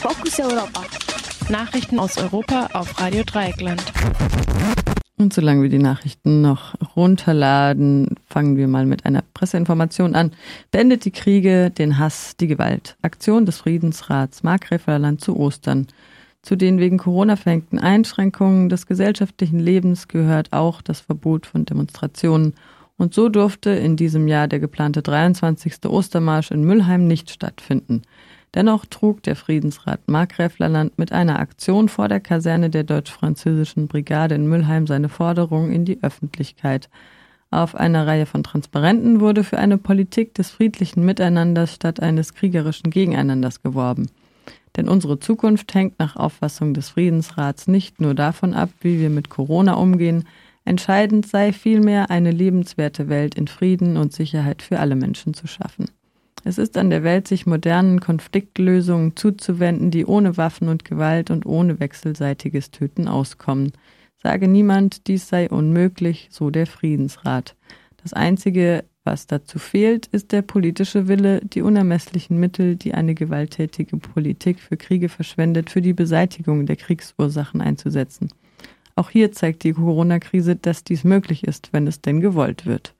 Fokus Europa. Nachrichten aus Europa auf Radio Dreieckland. Und solange wir die Nachrichten noch runterladen, fangen wir mal mit einer Presseinformation an. Beendet die Kriege, den Hass, die Gewalt. Aktion des Friedensrats Markgräflerland zu Ostern. Zu den wegen Corona verhängten Einschränkungen des gesellschaftlichen Lebens gehört auch das Verbot von Demonstrationen. Und so durfte in diesem Jahr der geplante 23. Ostermarsch in Müllheim nicht stattfinden. Dennoch trug der Friedensrat Markgräflerland mit einer Aktion vor der Kaserne der deutsch-französischen Brigade in Müllheim seine Forderung in die Öffentlichkeit. Auf einer Reihe von Transparenten wurde für eine Politik des friedlichen Miteinanders statt eines kriegerischen Gegeneinanders geworben. Denn unsere Zukunft hängt nach Auffassung des Friedensrats nicht nur davon ab, wie wir mit Corona umgehen, entscheidend sei vielmehr eine lebenswerte Welt in Frieden und Sicherheit für alle Menschen zu schaffen. Es ist an der Welt, sich modernen Konfliktlösungen zuzuwenden, die ohne Waffen und Gewalt und ohne wechselseitiges Töten auskommen. Sage niemand, dies sei unmöglich, so der Friedensrat. Das Einzige, was dazu fehlt, ist der politische Wille, die unermesslichen Mittel, die eine gewalttätige Politik für Kriege verschwendet, für die Beseitigung der Kriegsursachen einzusetzen. Auch hier zeigt die Corona-Krise, dass dies möglich ist, wenn es denn gewollt wird.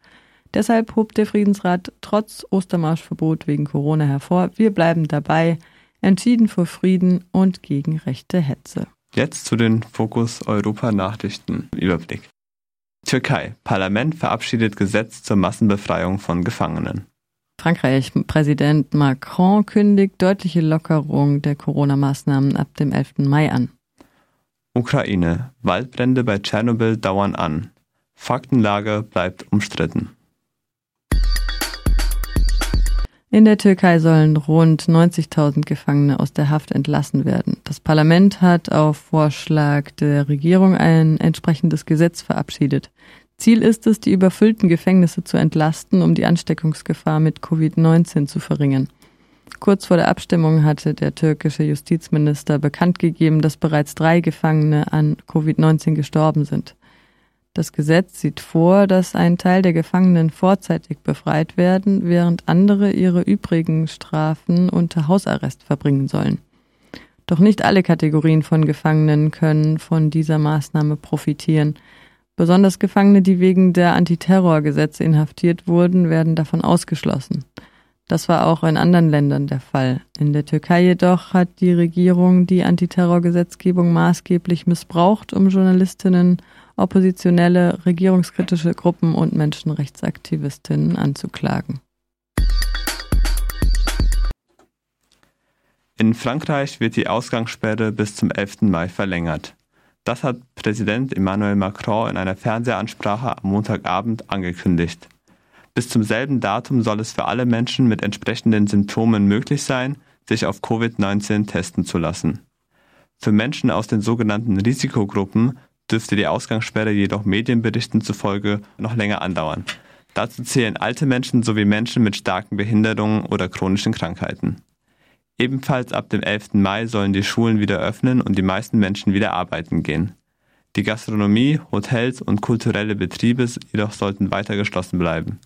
Deshalb hob der Friedensrat trotz Ostermarschverbot wegen Corona hervor, wir bleiben dabei, entschieden für Frieden und gegen rechte Hetze. Jetzt zu den Fokus Europa Nachrichten Überblick. Türkei. Parlament verabschiedet Gesetz zur Massenbefreiung von Gefangenen. Frankreich. Präsident Macron kündigt deutliche Lockerung der Corona-Maßnahmen ab dem 11. Mai an. Ukraine. Waldbrände bei Tschernobyl dauern an. Faktenlage bleibt umstritten. In der Türkei sollen rund 90.000 Gefangene aus der Haft entlassen werden. Das Parlament hat auf Vorschlag der Regierung ein entsprechendes Gesetz verabschiedet. Ziel ist es, die überfüllten Gefängnisse zu entlasten, um die Ansteckungsgefahr mit Covid-19 zu verringern. Kurz vor der Abstimmung hatte der türkische Justizminister bekannt gegeben, dass bereits drei Gefangene an Covid-19 gestorben sind. Das Gesetz sieht vor, dass ein Teil der Gefangenen vorzeitig befreit werden, während andere ihre übrigen Strafen unter Hausarrest verbringen sollen. Doch nicht alle Kategorien von Gefangenen können von dieser Maßnahme profitieren. Besonders Gefangene, die wegen der Antiterrorgesetze inhaftiert wurden, werden davon ausgeschlossen. Das war auch in anderen Ländern der Fall. In der Türkei jedoch hat die Regierung die Antiterrorgesetzgebung maßgeblich missbraucht, um Journalistinnen oppositionelle, regierungskritische Gruppen und Menschenrechtsaktivistinnen anzuklagen. In Frankreich wird die Ausgangssperre bis zum 11. Mai verlängert. Das hat Präsident Emmanuel Macron in einer Fernsehansprache am Montagabend angekündigt. Bis zum selben Datum soll es für alle Menschen mit entsprechenden Symptomen möglich sein, sich auf Covid-19 testen zu lassen. Für Menschen aus den sogenannten Risikogruppen dürfte die Ausgangssperre jedoch Medienberichten zufolge noch länger andauern. Dazu zählen alte Menschen sowie Menschen mit starken Behinderungen oder chronischen Krankheiten. Ebenfalls ab dem 11. Mai sollen die Schulen wieder öffnen und die meisten Menschen wieder arbeiten gehen. Die Gastronomie, Hotels und kulturelle Betriebe jedoch sollten weiter geschlossen bleiben.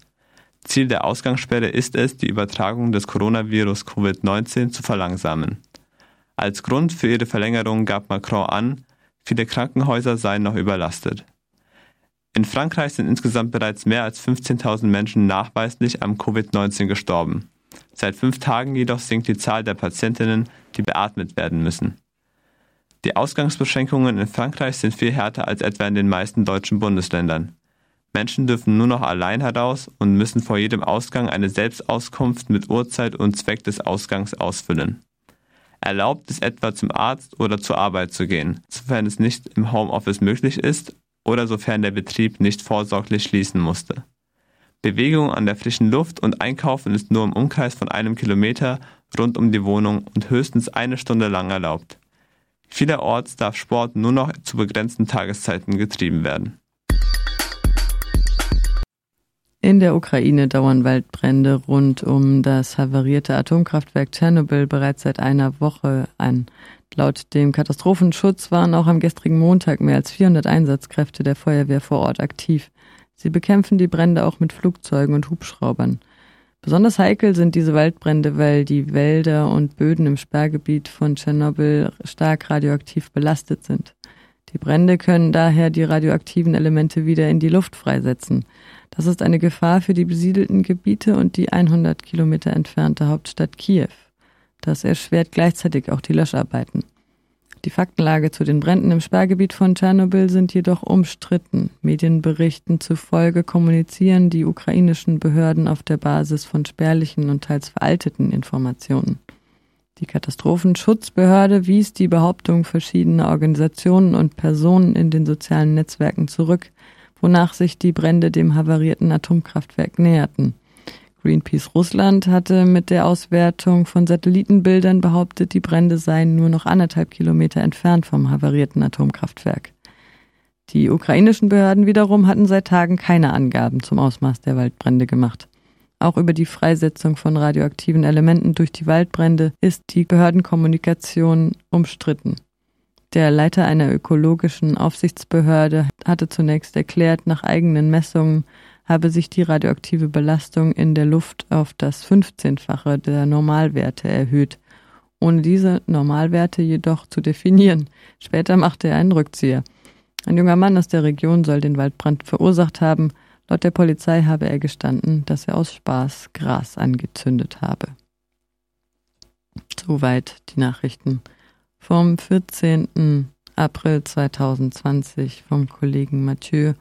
Ziel der Ausgangssperre ist es, die Übertragung des Coronavirus Covid-19 zu verlangsamen. Als Grund für ihre Verlängerung gab Macron an, Viele Krankenhäuser seien noch überlastet. In Frankreich sind insgesamt bereits mehr als 15.000 Menschen nachweislich am Covid-19 gestorben. Seit fünf Tagen jedoch sinkt die Zahl der Patientinnen, die beatmet werden müssen. Die Ausgangsbeschränkungen in Frankreich sind viel härter als etwa in den meisten deutschen Bundesländern. Menschen dürfen nur noch allein heraus und müssen vor jedem Ausgang eine Selbstauskunft mit Uhrzeit und Zweck des Ausgangs ausfüllen erlaubt es etwa zum Arzt oder zur Arbeit zu gehen, sofern es nicht im Homeoffice möglich ist oder sofern der Betrieb nicht vorsorglich schließen musste. Bewegung an der frischen Luft und Einkaufen ist nur im Umkreis von einem Kilometer rund um die Wohnung und höchstens eine Stunde lang erlaubt. Vielerorts darf Sport nur noch zu begrenzten Tageszeiten getrieben werden. In der Ukraine dauern Waldbrände rund um das havarierte Atomkraftwerk Tschernobyl bereits seit einer Woche an. Laut dem Katastrophenschutz waren auch am gestrigen Montag mehr als 400 Einsatzkräfte der Feuerwehr vor Ort aktiv. Sie bekämpfen die Brände auch mit Flugzeugen und Hubschraubern. Besonders heikel sind diese Waldbrände, weil die Wälder und Böden im Sperrgebiet von Tschernobyl stark radioaktiv belastet sind. Die Brände können daher die radioaktiven Elemente wieder in die Luft freisetzen. Das ist eine Gefahr für die besiedelten Gebiete und die 100 Kilometer entfernte Hauptstadt Kiew. Das erschwert gleichzeitig auch die Löscharbeiten. Die Faktenlage zu den Bränden im Sperrgebiet von Tschernobyl sind jedoch umstritten. Medienberichten zufolge kommunizieren die ukrainischen Behörden auf der Basis von spärlichen und teils veralteten Informationen. Die Katastrophenschutzbehörde wies die Behauptung verschiedener Organisationen und Personen in den sozialen Netzwerken zurück, wonach sich die Brände dem havarierten Atomkraftwerk näherten. Greenpeace Russland hatte mit der Auswertung von Satellitenbildern behauptet, die Brände seien nur noch anderthalb Kilometer entfernt vom havarierten Atomkraftwerk. Die ukrainischen Behörden wiederum hatten seit Tagen keine Angaben zum Ausmaß der Waldbrände gemacht. Auch über die Freisetzung von radioaktiven Elementen durch die Waldbrände ist die Behördenkommunikation umstritten. Der Leiter einer ökologischen Aufsichtsbehörde hatte zunächst erklärt, nach eigenen Messungen habe sich die radioaktive Belastung in der Luft auf das 15-fache der Normalwerte erhöht, ohne diese Normalwerte jedoch zu definieren. Später machte er einen Rückzieher. Ein junger Mann aus der Region soll den Waldbrand verursacht haben. Laut der Polizei habe er gestanden, dass er aus Spaß Gras angezündet habe. Soweit die Nachrichten vom 14. April 2020 vom Kollegen Mathieu